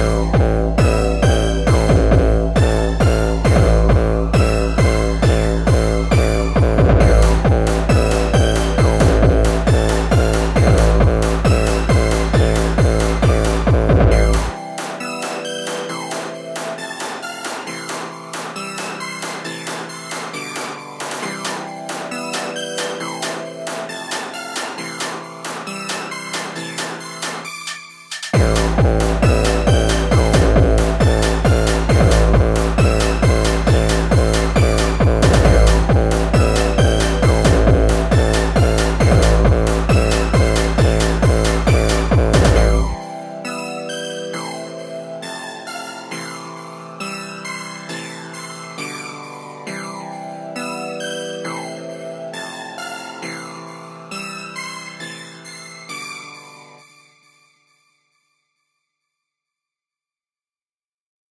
know.